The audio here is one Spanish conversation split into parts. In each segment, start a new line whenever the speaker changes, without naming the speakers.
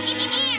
Yeah.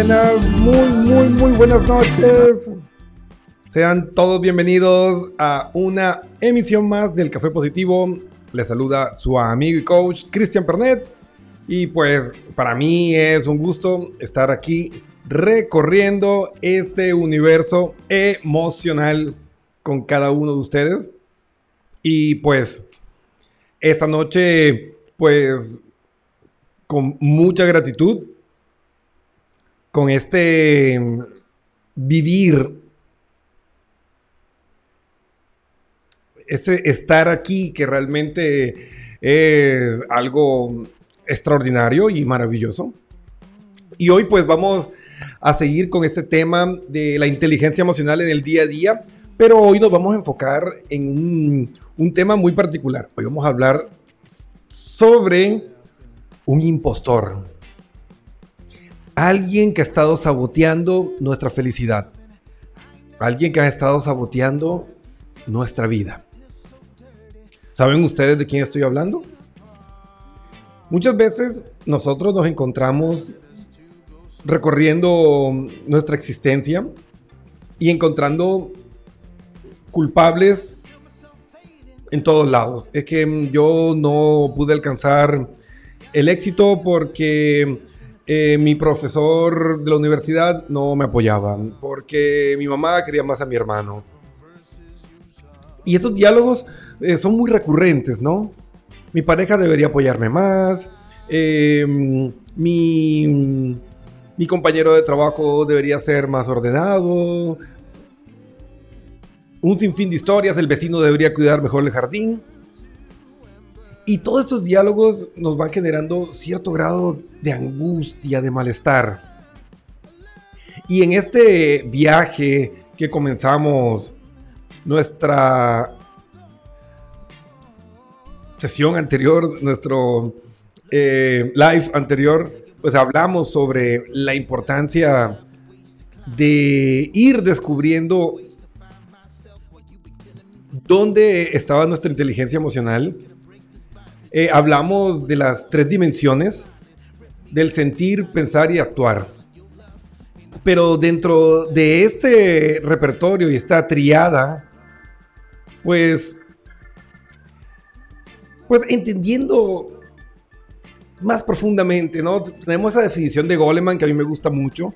Buenas, muy, muy, muy buenas noches. Sean todos bienvenidos a una emisión más del Café Positivo. Les saluda su amigo y coach Cristian Pernet. Y pues para mí es un gusto estar aquí recorriendo este universo emocional con cada uno de ustedes. Y pues esta noche, pues con mucha gratitud, con este vivir, este estar aquí que realmente es algo extraordinario y maravilloso. Y hoy pues vamos a seguir con este tema de la inteligencia emocional en el día a día, pero hoy nos vamos a enfocar en un, un tema muy particular. Hoy vamos a hablar sobre un impostor. Alguien que ha estado saboteando nuestra felicidad. Alguien que ha estado saboteando nuestra vida. ¿Saben ustedes de quién estoy hablando? Muchas veces nosotros nos encontramos recorriendo nuestra existencia y encontrando culpables en todos lados. Es que yo no pude alcanzar el éxito porque eh, mi profesor de la universidad no me apoyaba, porque mi mamá quería más a mi hermano. Y estos diálogos eh, son muy recurrentes, ¿no? Mi pareja debería apoyarme más, eh, mi, mi compañero de trabajo debería ser más ordenado, un sinfín de historias, el vecino debería cuidar mejor el jardín. Y todos estos diálogos nos van generando cierto grado de angustia, de malestar. Y en este viaje que comenzamos nuestra sesión anterior, nuestro eh, live anterior, pues hablamos sobre la importancia de ir descubriendo dónde estaba nuestra inteligencia emocional eh, hablamos de las tres dimensiones del sentir, pensar y actuar. Pero dentro de este repertorio y esta triada, pues, pues entendiendo más profundamente, ¿no? Tenemos esa definición de Goleman que a mí me gusta mucho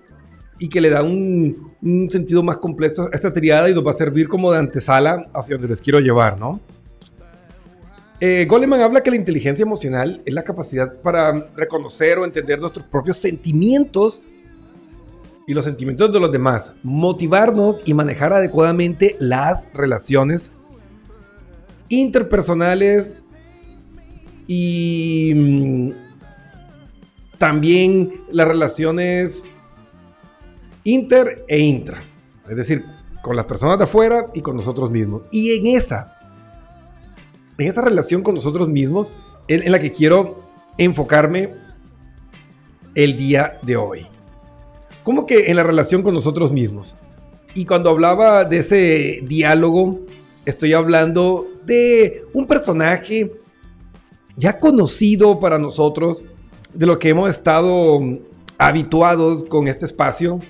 y que le da un, un sentido más completo a esta triada y nos va a servir como de antesala hacia donde les quiero llevar, ¿no? Eh, Goleman habla que la inteligencia emocional es la capacidad para reconocer o entender nuestros propios sentimientos y los sentimientos de los demás, motivarnos y manejar adecuadamente las relaciones interpersonales y mm, también las relaciones inter e intra, es decir, con las personas de afuera y con nosotros mismos. Y en esa en esta relación con nosotros mismos en, la que quiero enfocarme el día de hoy. ¿Cómo que en la relación con nosotros mismos? Y cuando hablaba de ese diálogo, estoy hablando de un personaje ya conocido para nosotros, de lo que hemos estado habituados con este espacio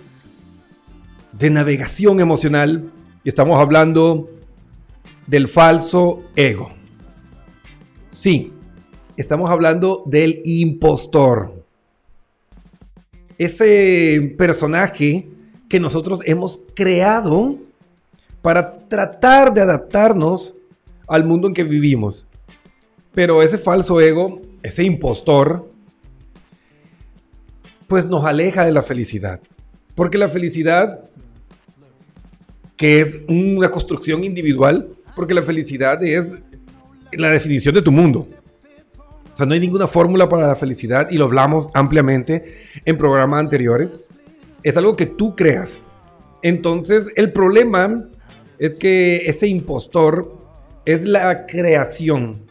de navegación emocional. Y estamos hablando del falso ego. Sí, estamos hablando del impostor. Ese personaje que nosotros hemos creado para tratar de adaptarnos al mundo en que vivimos. Pero ese falso ego, ese impostor, pues nos aleja de la felicidad. Porque la felicidad, que es una construcción individual, porque la felicidad es la definición de tu mundo. O sea, no hay ninguna fórmula para la felicidad y lo hablamos ampliamente en programas anteriores. Es algo que tú creas. Entonces, el problema es que ese impostor es la creación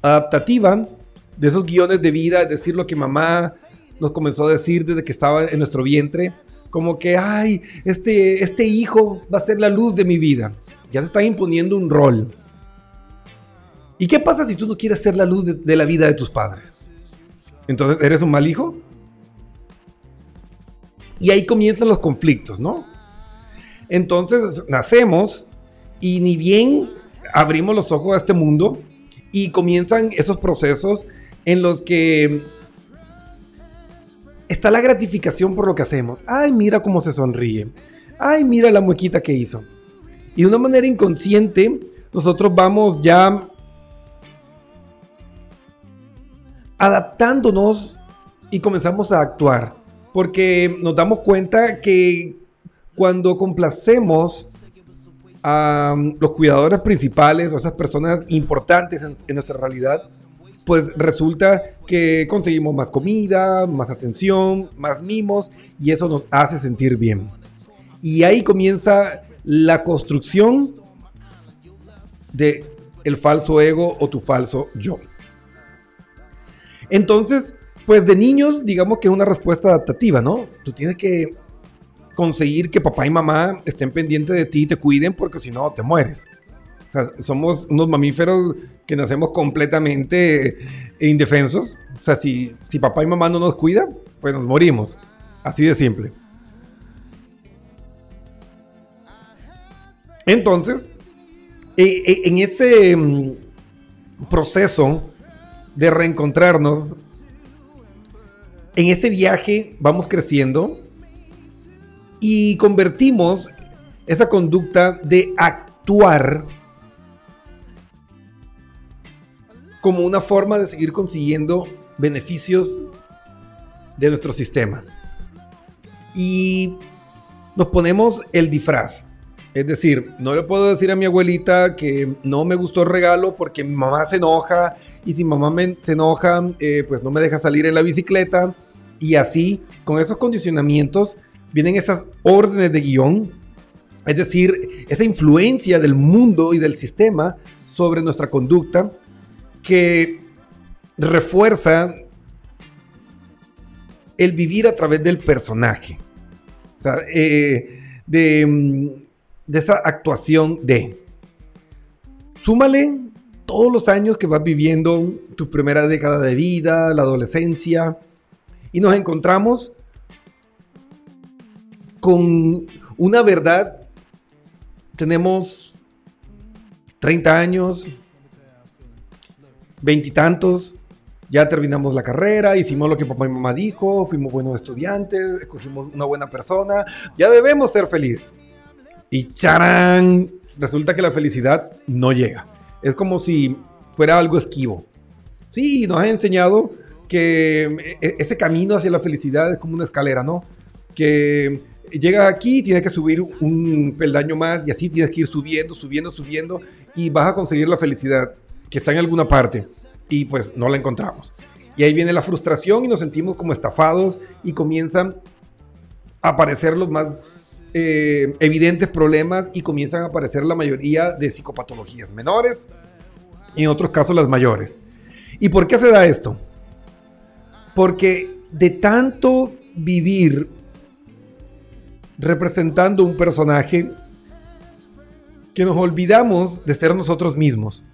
adaptativa de esos guiones de vida, es decir, lo que mamá nos comenzó a decir desde que estaba en nuestro vientre, como que, ay, este, este hijo va a ser la luz de mi vida. Ya se está imponiendo un rol. ¿Y qué pasa si tú no quieres ser la luz de, la vida de tus padres? Entonces, ¿eres un mal hijo? Y ahí comienzan los conflictos, ¿no? Entonces nacemos y ni bien abrimos los ojos a este mundo y comienzan esos procesos en los que está la gratificación por lo que hacemos. Ay, mira cómo se sonríe. Ay, mira la muequita que hizo. Y de una manera inconsciente, nosotros vamos ya adaptándonos y comenzamos a actuar. Porque nos damos cuenta que cuando complacemos a um, los cuidadores principales o esas personas importantes en, en nuestra realidad, pues resulta que conseguimos más comida, más atención, más mimos y eso nos hace sentir bien. Y ahí comienza la construcción de el falso ego o tu falso yo. Entonces, pues de niños, digamos que es una respuesta adaptativa, ¿no? Tú tienes que conseguir que papá y mamá estén pendientes de ti y te cuiden porque si no te mueres. O sea, somos unos mamíferos que nacemos completamente indefensos. O sea, si, si papá y mamá no nos cuidan, pues nos morimos. Así de simple. Entonces, eh, eh, en ese mm, proceso de reencontrarnos, en ese viaje vamos creciendo y convertimos esa conducta de actuar como una forma de seguir consiguiendo beneficios de nuestro sistema. Y nos ponemos el disfraz. Es decir, no le puedo decir a mi abuelita que no me gustó el regalo porque mi mamá se enoja y si mamá me, se enoja, eh, pues no me deja salir en la bicicleta. Y así, con esos condicionamientos, vienen esas órdenes de guion, es decir, esa influencia del mundo y del sistema sobre nuestra conducta que refuerza el vivir a través del personaje. O sea, eh, de, mm, de esa actuación de... Súmale todos los años que vas viviendo, tu primera década de vida, la adolescencia, y nos encontramos con una verdad. Tenemos 30 años, veintitantos, ya terminamos la carrera, hicimos lo que papá y mamá dijo, fuimos buenos estudiantes, escogimos una buena persona, ya debemos ser felices. Y charán, resulta que la felicidad no llega. Es como si fuera algo esquivo. Sí, nos ha enseñado que e-, ese camino hacia la felicidad es como una escalera, ¿no? Que llegas aquí, tienes que subir un peldaño más y así tienes que ir subiendo, subiendo, subiendo y vas a conseguir la felicidad que está en alguna parte y pues no la encontramos. Y ahí viene la frustración y nos sentimos como estafados y comienzan a aparecer los más eh, evidentes problemas y comienzan a aparecer la mayoría de psicopatologías menores y en otros casos las mayores. ¿Y por qué se da esto? Porque de tanto vivir representando un personaje que nos olvidamos de ser nosotros mismos.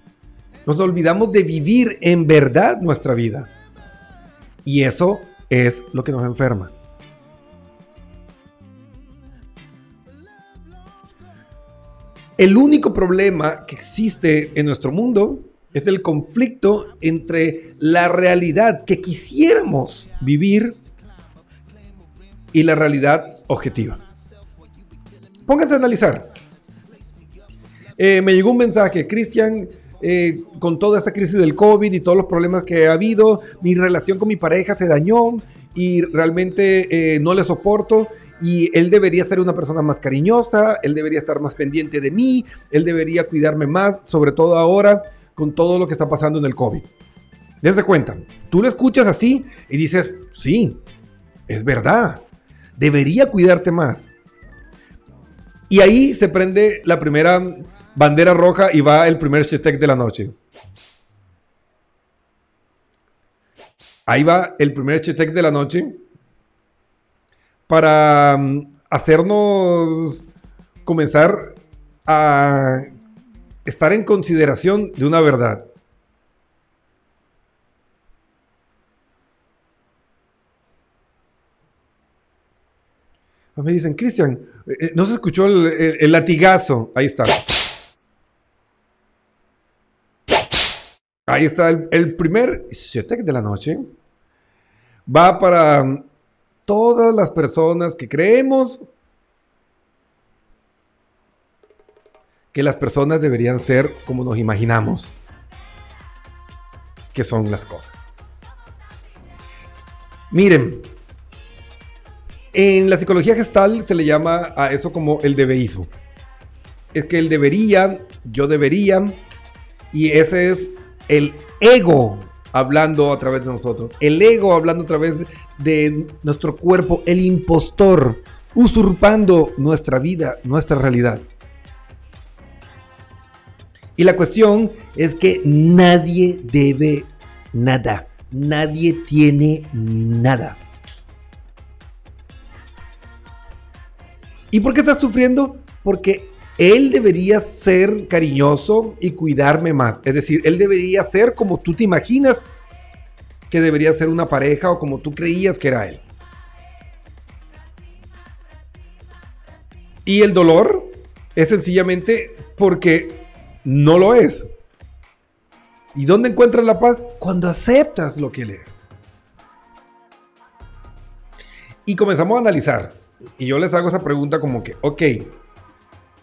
Nos olvidamos de vivir en verdad nuestra vida. Y eso es lo que nos enferma. El único problema que existe en nuestro mundo es el conflicto entre la realidad que quisiéramos vivir y la realidad objetiva. Pónganse a analizar. Eh, me llegó un mensaje, Cristian, eh, con toda esta crisis del COVID y todos los problemas que ha habido, mi relación con mi pareja se dañó y realmente eh, no le soporto y él debería ser una persona más cariñosa, él debería estar más pendiente de mí, él debería cuidarme más, sobre todo ahora con todo lo que está pasando en el COVID. Dense cuenta, tú lo escuchas así y dices, sí, es verdad, debería cuidarte más. Y ahí se prende la primera bandera roja y va el primer hashtag de la noche. Ahí va el primer hashtag de la noche para mm, hacernos comenzar a estar en consideración de una verdad. Me dicen, Cristian, eh, eh, no se escuchó el, latigazo. Ahí está. Ahí está el, primer Shetek de la noche. Va para mm, todas las personas que creemos que las personas deberían ser como nos imaginamos que son las cosas. Miren, en la psicología gestal se le llama a eso como el debeísmo. Es que el debería, yo debería, y ese es el ego hablando a través de nosotros. El ego hablando a través de nuestro cuerpo, el impostor, usurpando nuestra vida, nuestra realidad. Y la cuestión es que nadie debe nada. Nadie tiene nada. ¿Y por qué estás sufriendo? Porque él debería ser cariñoso y cuidarme más. Es decir, él debería ser como tú te imaginas que debería ser una pareja o como tú creías que era él. Y el dolor es sencillamente porque no lo es. ¿Y dónde encuentras la paz? Cuando aceptas lo que él es. Y comenzamos a analizar. Y yo les hago esa pregunta como que, ok,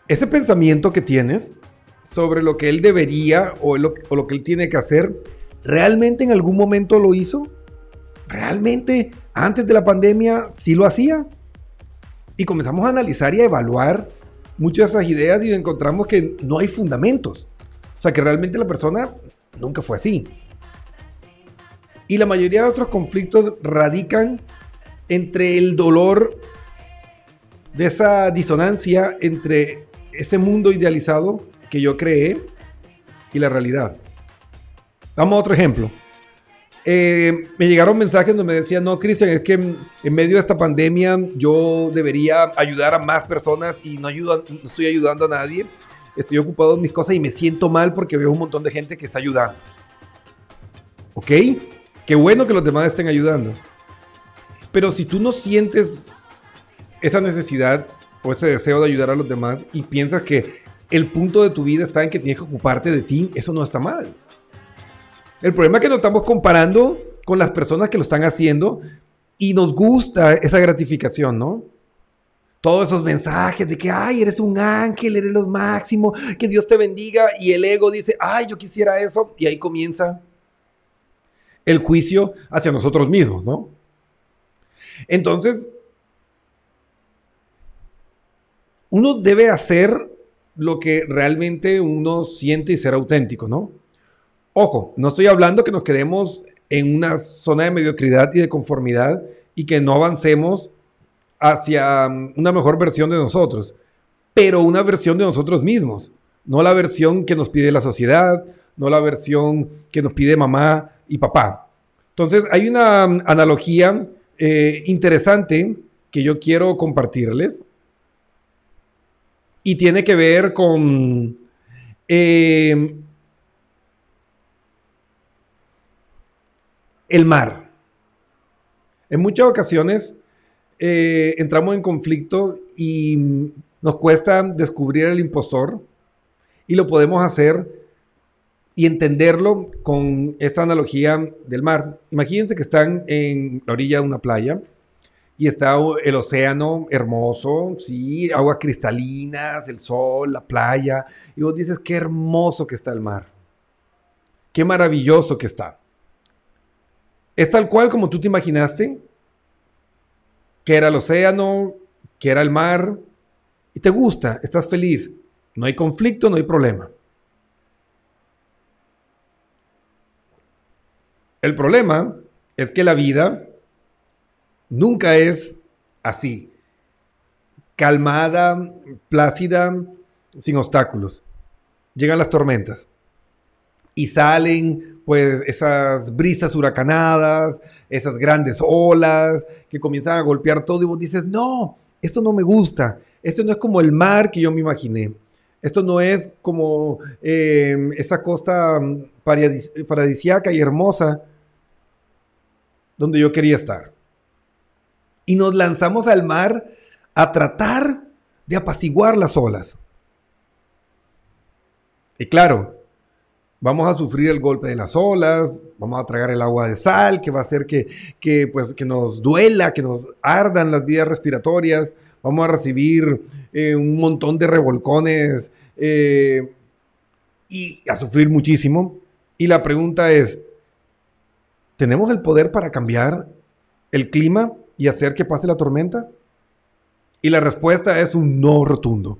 ese pensamiento que tienes sobre lo que él debería o lo, o lo que él tiene que hacer, ¿realmente en algún momento lo hizo? ¿Realmente antes de la pandemia sí lo hacía? Y comenzamos a analizar y a evaluar muchas de esas ideas y encontramos que no hay fundamentos. O sea, que realmente la persona nunca fue así. Y la mayoría de otros conflictos radican entre el dolor de esa disonancia entre ese mundo idealizado que yo creé y la realidad. Vamos a otro ejemplo. Eh, me llegaron mensajes donde me decían, no, Cristian, es que en, medio de esta pandemia yo debería ayudar a más personas y no, no estoy ayudando a nadie. Estoy ocupado en mis cosas y me siento mal porque veo un montón de gente que está ayudando. ¿Ok? Qué bueno que los demás estén ayudando. Pero si tú no sientes esa necesidad o ese deseo de ayudar a los demás y piensas que el punto de tu vida está en que tienes que ocuparte de ti, eso no está mal. El problema es que nos estamos comparando con las personas que lo están haciendo y nos gusta esa gratificación, ¿no? Todos esos mensajes de que, ay, eres un ángel, eres lo máximo, que Dios te bendiga. Y el ego dice, ay, yo quisiera eso. Y ahí comienza el juicio hacia nosotros mismos, ¿no? Entonces, uno debe hacer lo que realmente uno siente y ser auténtico, ¿no? Ojo, no estoy hablando que nos quedemos en una zona de mediocridad y de conformidad y que no avancemos hacia mm, una mejor versión de nosotros, pero una versión de nosotros mismos, no la versión que nos pide la sociedad, no la versión que nos pide mamá y papá. Entonces, hay una mm, analogía eh, interesante que yo quiero compartirles y tiene que ver con eh, el mar. En muchas ocasiones eh, entramos en conflicto y nos cuesta descubrir el impostor y lo podemos hacer y entenderlo con esta analogía del mar. Imagínense que están en la orilla de una playa y está el océano hermoso, sí, aguas cristalinas, el sol, la playa, y vos dices, qué hermoso que está el mar, qué maravilloso que está. Es tal cual como tú te imaginaste, que era el océano, que era el mar, y te gusta, estás feliz, no hay conflicto, no hay problema. El problema es que la vida nunca es así, calmada, plácida, sin obstáculos. Llegan las tormentas y salen pues esas brisas huracanadas, esas grandes olas que comienzan a golpear todo y vos dices, no, esto no me gusta, esto no es como el mar que yo me imaginé, esto no es como eh, esa costa paradis paradisiaca y hermosa donde yo quería estar. Y nos lanzamos al mar a tratar de apaciguar las olas. Y claro, vamos a sufrir el golpe de las olas, vamos a tragar el agua de sal, que va a hacer que, que, pues, que nos duela, que nos ardan las vías respiratorias, vamos a recibir eh, un montón de revolcones eh, y a sufrir muchísimo. Y la pregunta es, ¿tenemos el poder para cambiar el clima y hacer que pase la tormenta? Y la respuesta es un no rotundo.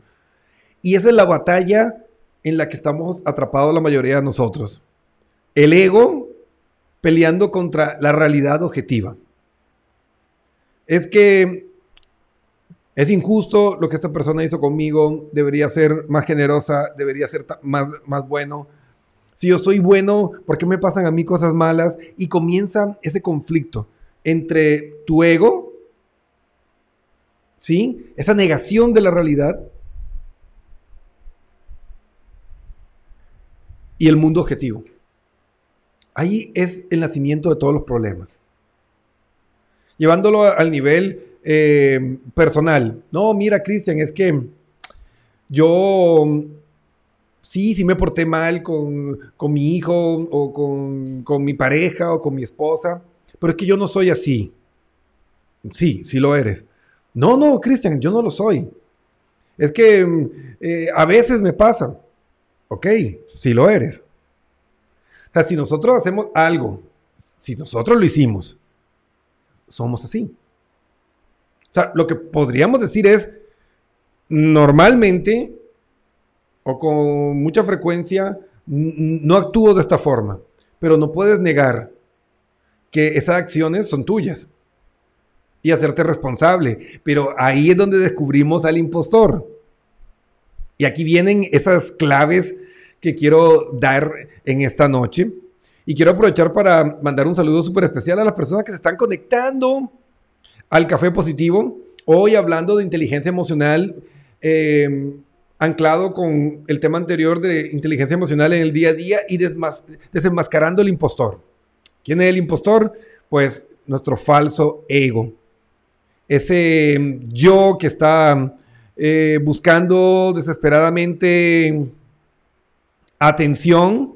Y esa es la batalla en la que estamos atrapados la mayoría de nosotros. El ego peleando contra la realidad objetiva. Es que es injusto lo que esta persona hizo conmigo, debería ser más generosa, debería ser más, más bueno. Si yo soy bueno, ¿por qué me pasan a mí cosas malas? Y comienza ese conflicto entre tu ego, ¿sí? Esa negación de la realidad y el mundo objetivo. Ahí es el nacimiento de todos los problemas. Llevándolo al nivel eh, personal. No, mira, Cristian, es que yo sí, sí me porté mal con, mi hijo o con, con, mi pareja o con mi esposa, pero es que yo no soy así. Sí, sí lo eres. No, no, Cristian, yo no lo soy. Es que eh, a veces me pasa. Ok, si lo eres. O sea, si nosotros hacemos algo, si nosotros lo hicimos, somos así. O sea, lo que podríamos decir es, normalmente o con mucha frecuencia, no actúo de esta forma, pero no puedes negar que esas acciones son tuyas y hacerte responsable. Pero ahí es donde descubrimos al impostor. Y aquí vienen esas claves que quiero dar en esta noche. Y quiero aprovechar para mandar un saludo súper especial a las personas que se están conectando al Café Positivo. Hoy hablando de inteligencia emocional, eh, anclado con el tema anterior de inteligencia emocional en el día a día y desenmascarando el impostor. ¿Quién es el impostor? Pues nuestro falso ego. Ese yo que está eh, buscando desesperadamente atención,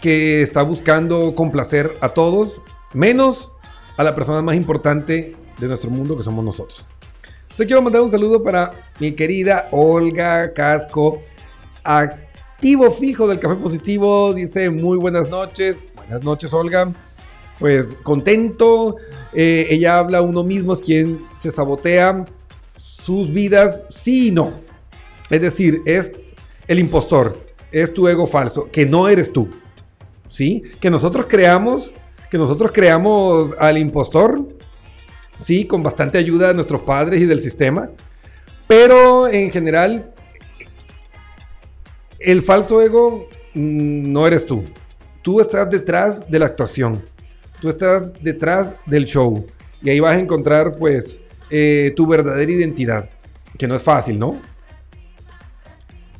que está buscando complacer a todos, menos a la persona más importante de nuestro mundo que somos nosotros. Yo quiero mandar un saludo para mi querida Olga Casco, activo fijo del Café Positivo. Dice muy buenas noches. Buenas noches, Olga pues contento. Eh, ella habla uno mismo, es quien se sabotea sus vidas, sí y no. Es decir, es el impostor, es tu ego falso, que no eres tú. ¿Sí? Que nosotros creamos, que nosotros creamos al impostor, sí, con bastante ayuda de nuestros padres y del sistema. Pero en general, el falso ego mm, no eres tú. Tú estás detrás de la actuación tú estás detrás del show y ahí vas a encontrar pues eh, tu verdadera identidad, que no es fácil, ¿no?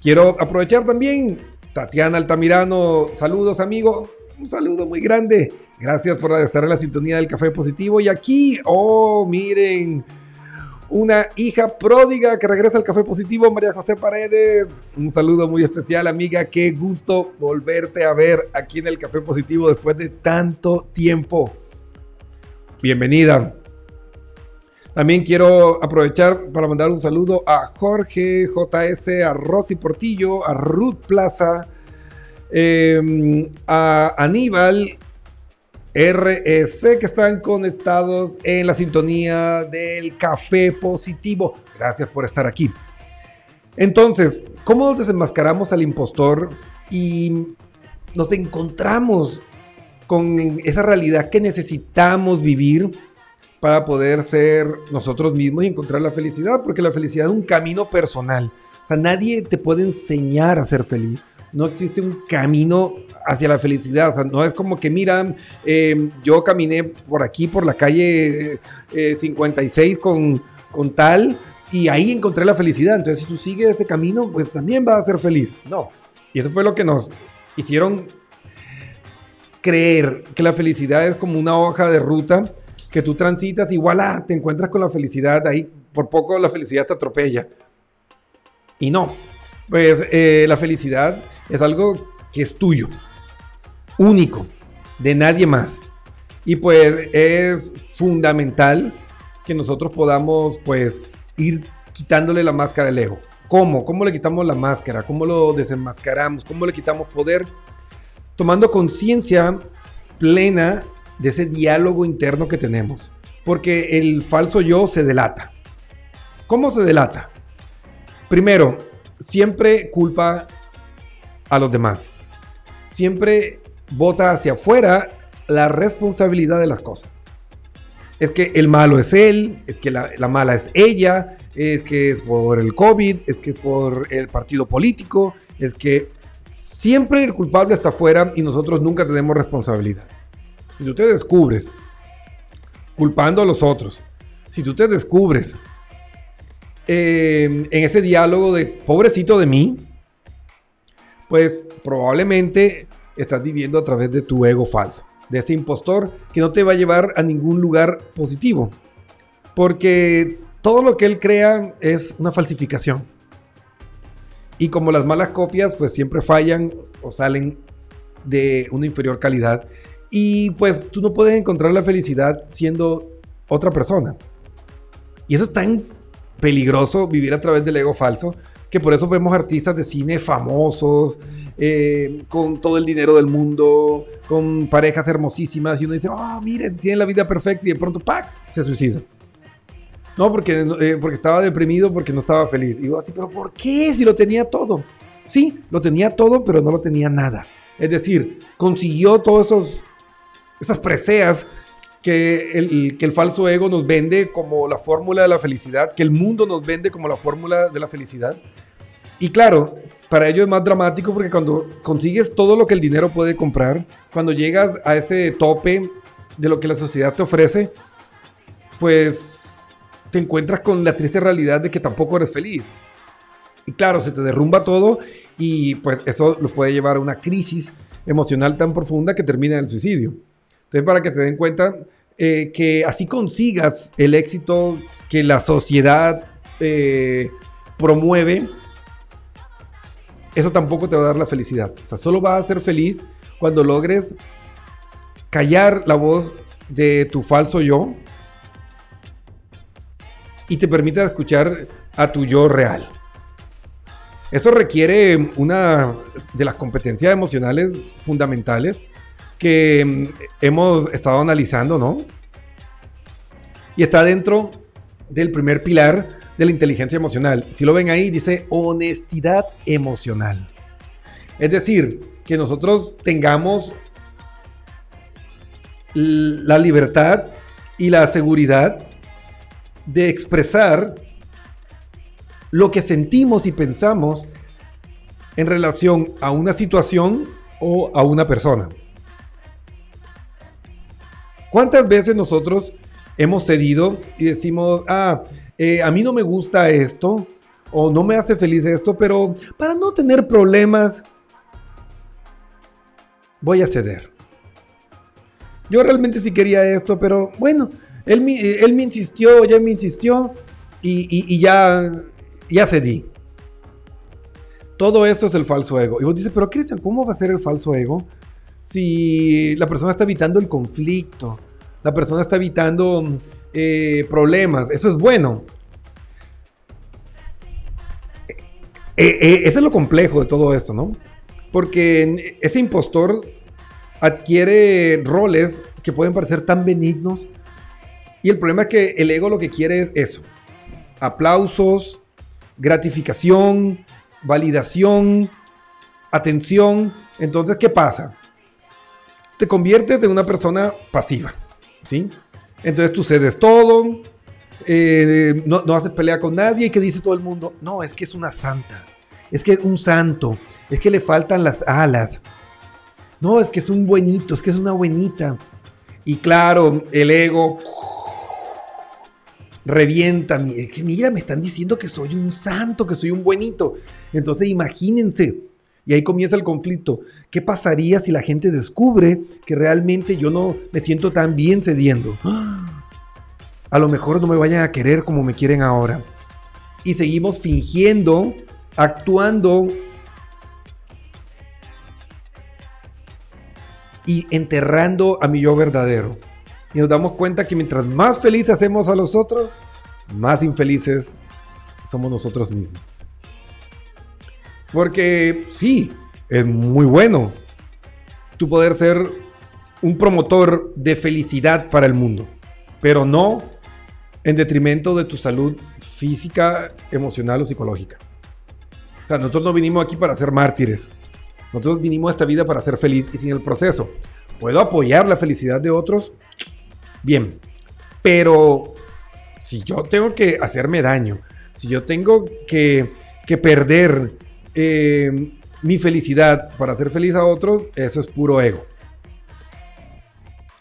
Quiero aprovechar también, Tatiana Altamirano, saludos amigo, un saludo muy grande, gracias por estar en la sintonía del Café Positivo. Y aquí, oh, miren, una hija pródiga que regresa al Café Positivo, María José Paredes. Un saludo muy especial, amiga. Qué gusto volverte a ver aquí en el Café Positivo después de tanto tiempo. Bienvenida. También quiero aprovechar para mandar un saludo a Jorge JS, a Rosy Portillo, a Ruth Plaza, em, a Aníbal REC que están conectados en la sintonía del café positivo. Gracias por estar aquí. Entonces, ¿cómo desenmascaramos al impostor y nos encontramos con esa realidad que necesitamos vivir para poder ser nosotros mismos y encontrar la felicidad? Porque la felicidad es un camino personal. O sea, nadie te puede enseñar a ser feliz. No existe un camino hacia la felicidad. O sea, no es como que, mira, eh, yo caminé por aquí, por la calle 56 eh, con, con tal, y ahí encontré la felicidad. Entonces, si tú sigues ese camino, pues también vas a ser feliz. No. Y eso fue lo que nos hicieron creer que la felicidad es como una hoja de ruta que tú transitas, igual ah, te encuentras con la felicidad, ahí por poco la felicidad te atropella. Y no, pues eh, la felicidad es algo que es tuyo, único, de nadie más. Y pues es fundamental que nosotros podamos pues ir quitándole la máscara al ego. ¿Cómo? ¿Cómo le quitamos la máscara? ¿Cómo lo desenmascaramos? ¿Cómo le quitamos poder? Tomando conciencia plena de ese diálogo interno que tenemos. Porque el falso yo se delata. ¿Cómo se delata? Primero, siempre culpa a los demás. Siempre bota hacia afuera la responsabilidad de las cosas. Es que el malo es él, es que la, la mala es ella, es que es por el COVID, es que es por el partido político, es que siempre el culpable está afuera y nosotros nunca tenemos responsabilidad. Si tú te descubres culpando a los otros, si tú te descubres eh, en ese diálogo de pobrecito de mí, pues probablemente estás viviendo a través de tu ego falso, de ese impostor que no te va a llevar a ningún lugar positivo. Porque todo lo que él crea es una falsificación. Y como las malas copias, pues siempre fallan o salen de una inferior calidad. Y pues tú no puedes encontrar la felicidad siendo otra persona. Y eso es tan peligroso vivir a través del ego falso que por eso vemos artistas de cine famosos, eh, con todo el dinero del mundo, con parejas hermosísimas, y uno dice, oh, miren, tienen la vida perfecta, y de pronto, ¡pac! se suicida. No, porque, eh, porque estaba deprimido, porque no estaba feliz. Y digo así, pero ¿por qué? Si lo tenía todo. Sí, lo tenía todo, pero no lo tenía nada. Es decir, consiguió todos esos, esas preseas que el, que el falso ego nos vende como la fórmula de la felicidad, que el mundo nos vende como la fórmula de la felicidad. Y claro, para ello es más dramático porque cuando consigues todo lo que el dinero puede comprar, cuando llegas a ese tope de lo que la sociedad te ofrece, pues te encuentras con la triste realidad de que tampoco eres feliz. Y claro, se te derrumba todo y pues eso lo puede llevar a una crisis emocional tan profunda que termina en el suicidio. Entonces, para que se den cuenta eh, que así consigas el éxito que la sociedad eh, promueve, eso tampoco te va a dar la felicidad. O sea, solo vas a ser feliz cuando logres callar la voz de tu falso yo y te permita escuchar a tu yo real. Eso requiere una de las competencias emocionales fundamentales que mm, hemos estado analizando, ¿no? Y está dentro del primer pilar de la inteligencia emocional. Si lo ven ahí, dice honestidad emocional. Es decir, que nosotros tengamos la libertad y la seguridad de expresar lo que sentimos y pensamos en relación a una situación o a una persona. ¿Cuántas veces nosotros hemos cedido y decimos, ah, eh, a mí no me gusta esto o no me hace feliz esto, pero para no tener problemas, voy a ceder. Yo realmente sí quería esto, pero bueno, él, me insistió, ya me insistió y, ya, ya cedí. Todo eso es el falso ego. Y vos dices, pero Cristian, ¿cómo va a ser el falso ego? Si la persona está evitando el conflicto, la persona está evitando eh, problemas, eso es bueno. Eh, eh, eso es lo complejo de todo esto, ¿no? Porque ese impostor adquiere roles que pueden parecer tan benignos, y el problema es que el ego lo que quiere es eso. Aplausos, gratificación, validación, atención. Entonces, ¿qué pasa? Te conviertes en una persona pasiva, ¿sí? Entonces tú cedes todo, eh, no, no, haces pelea con nadie y que dice todo el mundo, no, es que es una santa, es que es un santo, es que le faltan las alas, no, es que es un buenito, es que es una buenita. Y claro, el ego revienta. Mira, me están diciendo que soy un santo, que soy un buenito. Entonces imagínense. Y ahí comienza el conflicto. ¿Qué pasaría si la gente descubre que realmente yo no me siento tan bien cediendo? a lo mejor no me vayan a querer como me quieren ahora. Y seguimos fingiendo, actuando y enterrando a mi yo verdadero. Y nos damos cuenta que mientras más feliz hacemos a los otros, más infelices somos nosotros mismos. Porque sí, es muy bueno tú poder ser un promotor de felicidad para el mundo, pero no en detrimento de tu salud física, emocional o psicológica. O sea, nosotros no vinimos aquí para ser mártires. Nosotros vinimos a esta vida para ser feliz y sin el proceso. ¿Puedo apoyar la felicidad de otros? Bien. Pero si yo tengo que hacerme daño, si yo tengo que, que perder eh, mi felicidad para hacer feliz a otros, eso es puro ego.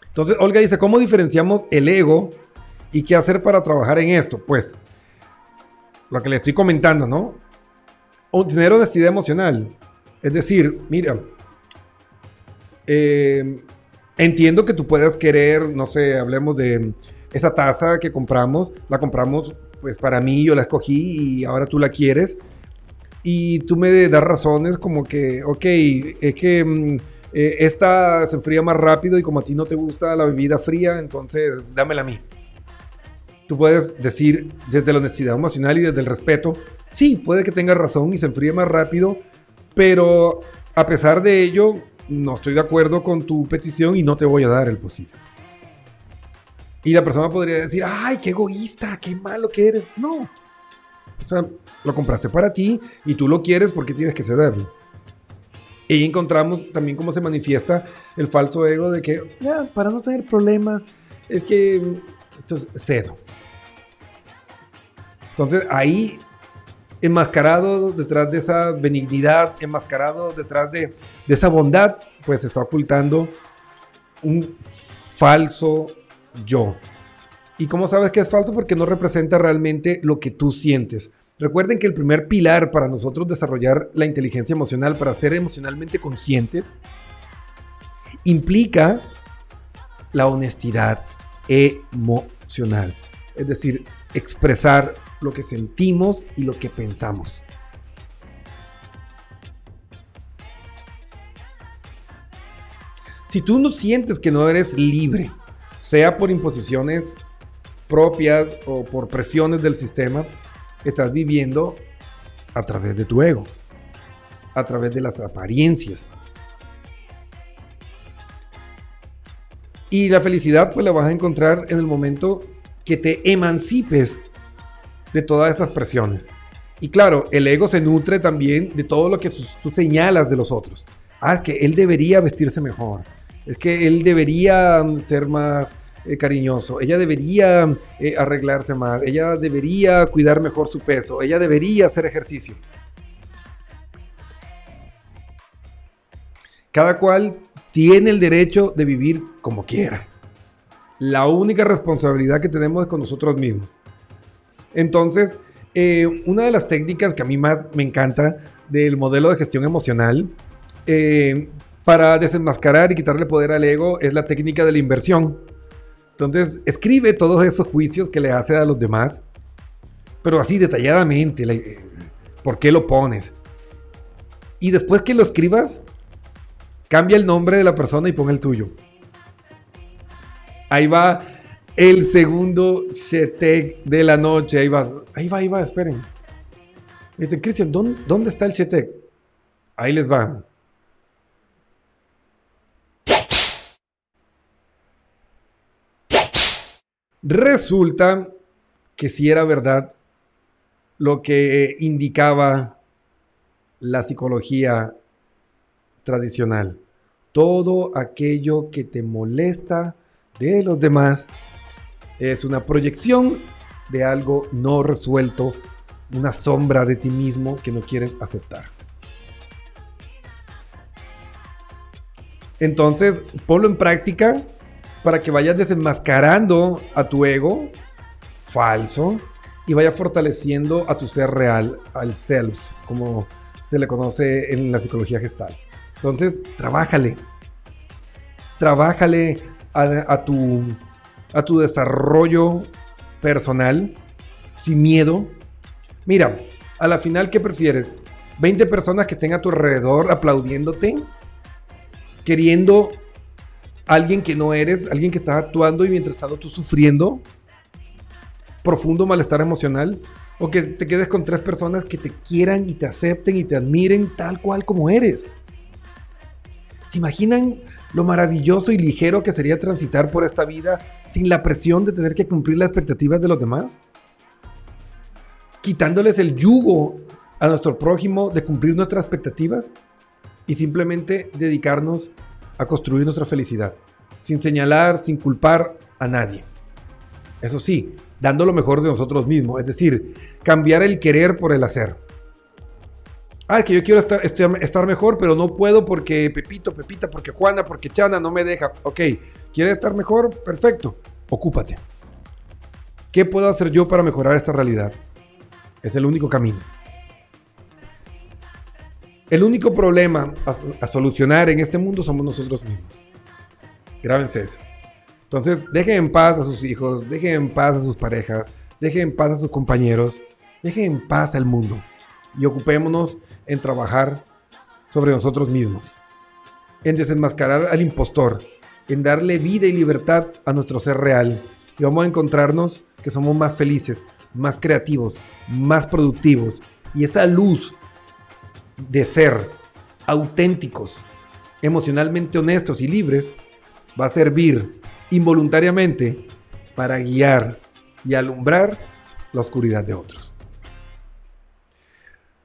Entonces, Olga dice, ¿cómo diferenciamos el ego y qué hacer para trabajar en esto? Pues, lo que le estoy comentando, ¿no? O tener honestidad emocional. Es decir, mira, eh, entiendo que tú puedas querer, no sé, hablemos de esa taza que compramos, la compramos pues para mí, yo la escogí y ahora tú la quieres. Y tú me das razones como que, ok, es que mm, eh, esta se enfría más rápido y como a ti no te gusta la bebida fría, entonces dámela a mí. Tú puedes decir desde la honestidad emocional y desde el respeto, sí, puede que tengas razón y se enfríe más rápido, pero a pesar de ello, no estoy de acuerdo con tu petición y no te voy a dar el posible. Y la persona podría decir, ay, qué egoísta, qué malo que eres. No. O sea, lo compraste para ti y tú lo quieres porque tienes que cederlo. Y encontramos también cómo se manifiesta el falso ego de que, para no tener problemas, es que cedo. Entonces ahí, enmascarado detrás de esa benignidad, enmascarado detrás de, de esa bondad, pues se está ocultando un falso yo. ¿Y cómo sabes que es falso? Porque no representa realmente lo que tú sientes. Recuerden que el primer pilar para nosotros desarrollar la inteligencia emocional, para ser emocionalmente conscientes, implica la honestidad emocional. Es decir, expresar lo que sentimos y lo que pensamos. Si tú no sientes que no eres libre, sea por imposiciones propias o por presiones del sistema, estás viviendo a través de tu ego, a través de las apariencias. Y la felicidad pues la vas a encontrar en el momento que te emancipes de todas esas presiones. Y claro, el ego se nutre también de todo lo que tú señalas de los otros. Ah, es que él debería vestirse mejor. Es que él debería mm, ser más eh, cariñoso. Ella debería eh, arreglarse más. Ella debería cuidar mejor su peso. Ella debería hacer ejercicio. Cada cual tiene el derecho de vivir como quiera. La única responsabilidad que tenemos es con nosotros mismos. Entonces, eh, una de las técnicas que a mí más me encanta del modelo de gestión emocional para desenmascarar y quitarle poder al ego es la técnica de la inversión. Entonces, escribe todos esos juicios que le hace a los demás, pero así detalladamente, le- ¿por qué lo pones? Y después que lo escribas, cambia el nombre de la persona y pon el tuyo. Ahí va el segundo Shetek de la noche. Ahí va, ahí va, ahí va, esperen. Dice, Cristian, ¿dónde, ¿dónde está el Shetek? Ahí les va. Resulta que si era verdad lo que indicaba la psicología tradicional. Todo aquello que te molesta de los demás es una proyección de algo no resuelto, una sombra de ti mismo que no quieres aceptar. Entonces, ponlo en práctica para que vayas desenmascarando a tu ego falso y vaya fortaleciendo a tu ser real, al self, como se le conoce en la psicología gestal. Entonces, trabájale. Trabájale a, a tu, a tu desarrollo personal, sin miedo. Mira, a la final, ¿qué prefieres? ¿20 personas que estén a tu alrededor aplaudiéndote? Queriendo alguien que no eres, alguien que está actuando y mientras tanto tú sufriendo profundo malestar emocional o que te quedes con tres personas que te quieran y te acepten y te admiren tal cual como eres. ¿Se imaginan lo maravilloso y ligero que sería transitar por esta vida sin la presión de tener que cumplir las expectativas de los demás? Quitándoles el yugo a nuestro prójimo de cumplir nuestras expectativas y simplemente dedicarnos a construir nuestra felicidad, sin señalar, sin culpar a nadie. Eso sí, dando lo mejor de nosotros mismos, es decir, cambiar el querer por el hacer. Ah, es que yo quiero estar, estar, mejor, pero no puedo porque Pepito, Pepita, porque Juana, porque Chana no me deja. Ok, ¿quieres estar mejor? Perfecto, ocúpate. ¿Qué puedo hacer yo para mejorar esta realidad? Es el único camino. El único problema a, solucionar en este mundo somos nosotros mismos. Grábense eso. Entonces, dejen en paz a sus hijos, dejen en paz a sus parejas, dejen en paz a sus compañeros, dejen en paz al mundo y ocupémonos en trabajar sobre nosotros mismos, en desenmascarar al impostor, en darle vida y libertad a nuestro ser real. Y vamos a encontrarnos que somos más felices, más creativos, más productivos. Y esa luz de ser auténticos, emocionalmente honestos y libres, va a servir involuntariamente para guiar y alumbrar la oscuridad de otros.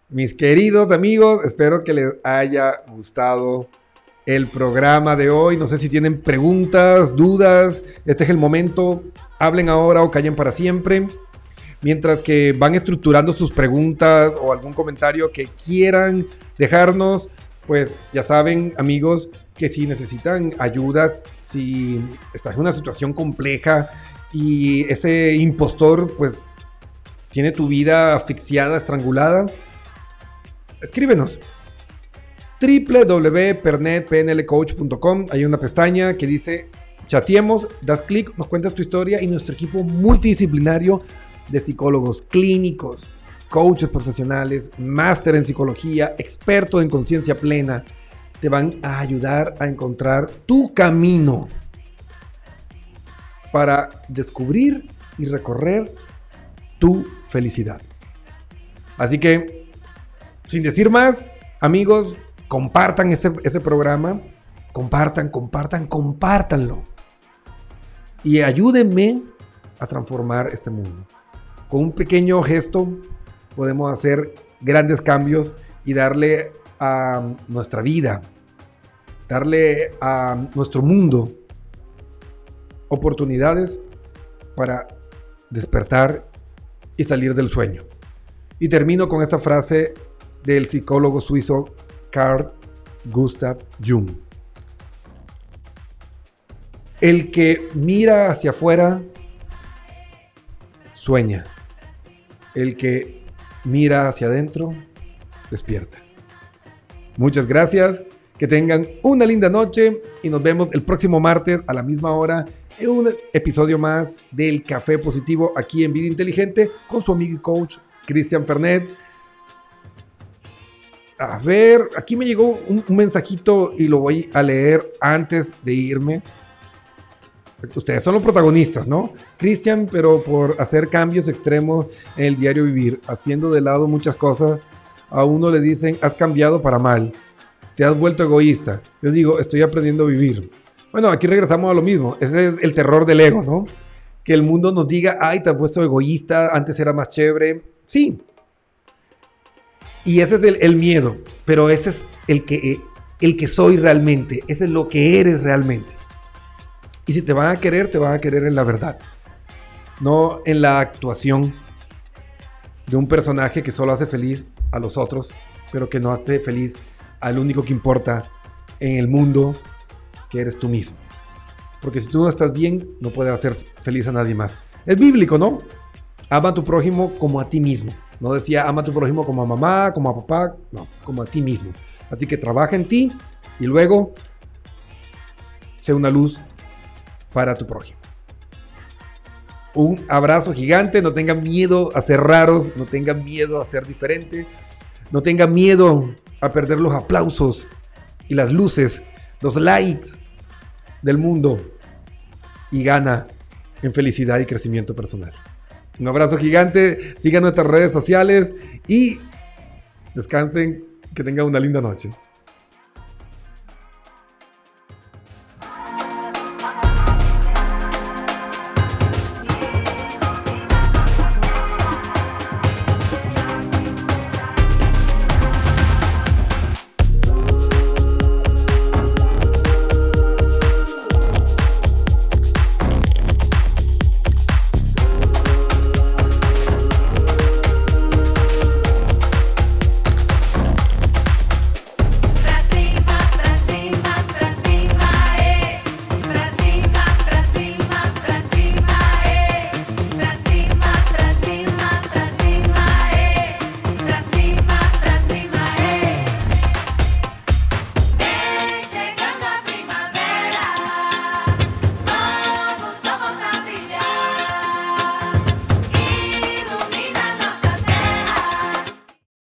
Mis queridos amigos, espero que les haya gustado el programa de hoy. No sé si tienen preguntas, dudas. Este es el momento. Hablen ahora o callen para siempre. Mientras que van estructurando sus preguntas o algún comentario que quieran dejarnos, pues ya saben, amigos, que si necesitan ayuda, si estás en una situación compleja y ese impostor, pues, tiene tu vida asfixiada, estrangulada, escríbenos. www.pernetpnlcoach.com hay una pestaña que dice chateemos, das clic, nos cuentas tu historia y nuestro equipo multidisciplinario de psicólogos clínicos, coaches profesionales, máster en psicología, expertos en conciencia plena, te van a ayudar a encontrar tu camino para descubrir y recorrer tu felicidad. Así que, sin decir más, amigos, compartan este, este programa, compartan, compartan, compártanlo. Y ayúdenme a transformar este mundo. Con un pequeño gesto podemos hacer grandes cambios y darle a nuestra vida, darle a nuestro mundo oportunidades para despertar y salir del sueño. Y termino con esta frase del psicólogo suizo Carl Gustav Jung. El que mira hacia afuera sueña. El que mira hacia adentro despierta. Muchas gracias. Que tengan una linda noche y nos vemos el próximo martes a la misma hora en un episodio más del Café Positivo aquí en Vida Inteligente con su amigo y coach Cristian Fernet. A ver, aquí me llegó un, un mensajito y lo voy a leer antes de irme. Ustedes son los protagonistas, ¿no? Cristian, pero por hacer cambios extremos en el diario vivir, haciendo de lado muchas cosas, a uno le dicen, has cambiado para mal, te has vuelto egoísta. Yo digo, estoy aprendiendo a vivir. Bueno, aquí regresamos a lo mismo. Ese es el terror del ego, ¿no? Que el mundo nos diga, ay, te has puesto egoísta, antes era más chévere. Sí. Y ese es el, el miedo, pero ese es el que, el que soy realmente, ese es lo que eres realmente. Y si te van a querer, te van a querer en la verdad, no en la actuación de un personaje que solo hace feliz a los otros, pero que no hace feliz al único que importa en el mundo, que eres tú mismo. Porque si tú no estás bien, no puedes hacer feliz a nadie más. Es bíblico, ¿no? Ama a tu prójimo como a ti mismo. No decía ama a tu prójimo como a mamá, como a papá, no, como a ti mismo. Así que trabaja en ti y luego sé una luz para tu prójimo. Un abrazo gigante, no tengan miedo a ser raros, no tengan miedo a ser diferentes, no tengan miedo a perder los aplausos y las luces, los likes del mundo y gana en felicidad y crecimiento personal. Un abrazo gigante, sigan nuestras redes sociales y descansen, que tengan una linda noche.